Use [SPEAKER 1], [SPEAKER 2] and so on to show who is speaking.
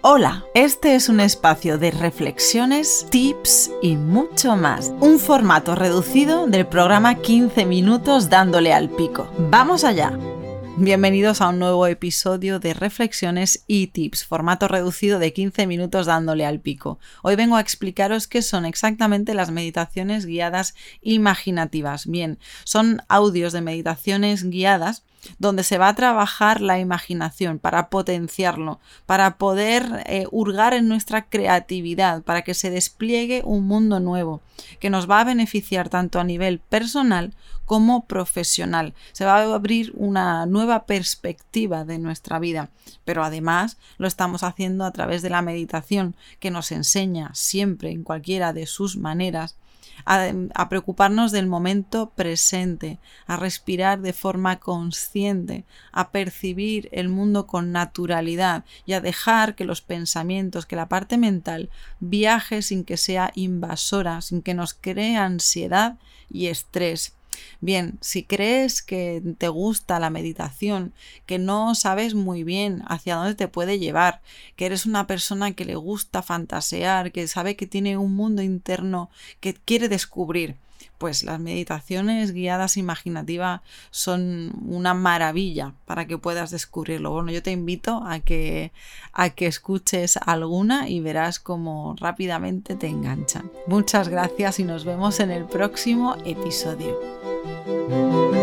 [SPEAKER 1] Hola, este es un espacio de reflexiones, tips y mucho más. Un formato reducido del programa 15 minutos dándole al pico. ¡Vamos allá! Bienvenidos a un nuevo episodio de Reflexiones y Tips, formato reducido de 15 minutos dándole al pico. Hoy vengo a explicaros qué son exactamente las meditaciones guiadas imaginativas. Bien, son audios de meditaciones guiadas donde se va a trabajar la imaginación para potenciarlo, para poder eh, hurgar en nuestra creatividad, para que se despliegue un mundo nuevo, que nos va a beneficiar tanto a nivel personal como profesional. Se va a abrir una nueva perspectiva de nuestra vida, pero además lo estamos haciendo a través de la meditación, que nos enseña siempre, en cualquiera de sus maneras, a, preocuparnos del momento presente, a respirar de forma consciente, a percibir el mundo con naturalidad y a dejar que los pensamientos, que la parte mental viaje sin que sea invasora, sin que nos cree ansiedad y estrés. Bien, si crees que te gusta la meditación, que no sabes muy bien hacia dónde te puede llevar, que eres una persona que le gusta fantasear, que sabe que tiene un mundo interno que quiere descubrir, pues las meditaciones guiadas imaginativas son una maravilla para que puedas descubrirlo. Bueno, yo te invito a que, a que escuches alguna y verás cómo rápidamente te enganchan. Muchas gracias y nos vemos en el próximo episodio. Música